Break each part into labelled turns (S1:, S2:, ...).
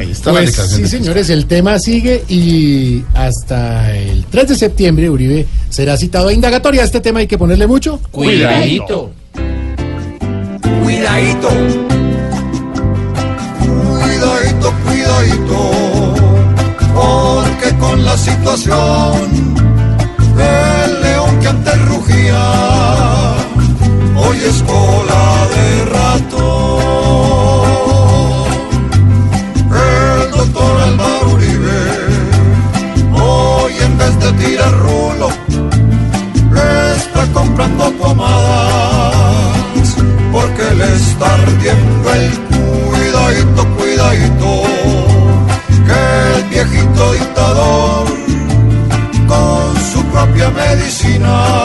S1: Ahí está la
S2: Pues
S1: declaración
S2: sí, señores, el tema sigue y hasta el 3 de septiembre Uribe será citado a indagatoria. A este tema hay que ponerle mucho.
S3: Cuidadito.
S4: Cuidadito. Cuidadito, cuidadito. Porque con la situación del león que antes rugía, porque le está ardiendo el cuidadito, cuidadito, que el viejito dictador con su propia medicina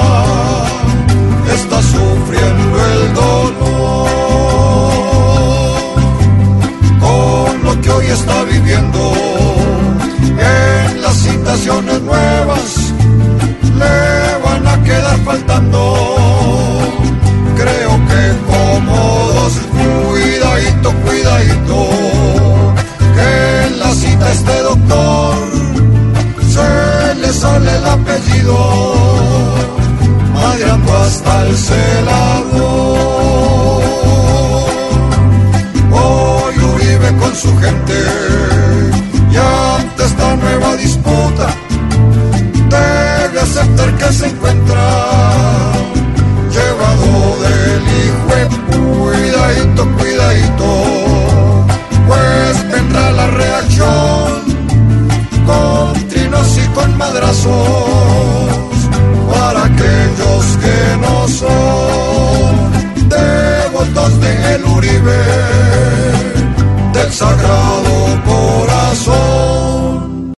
S4: se encuentra llevado del hijo cuidadito, cuidadito, pues vendrá la reacción con trinos y con madrazos para aquellos que no son devotos de el Uribe del sagrado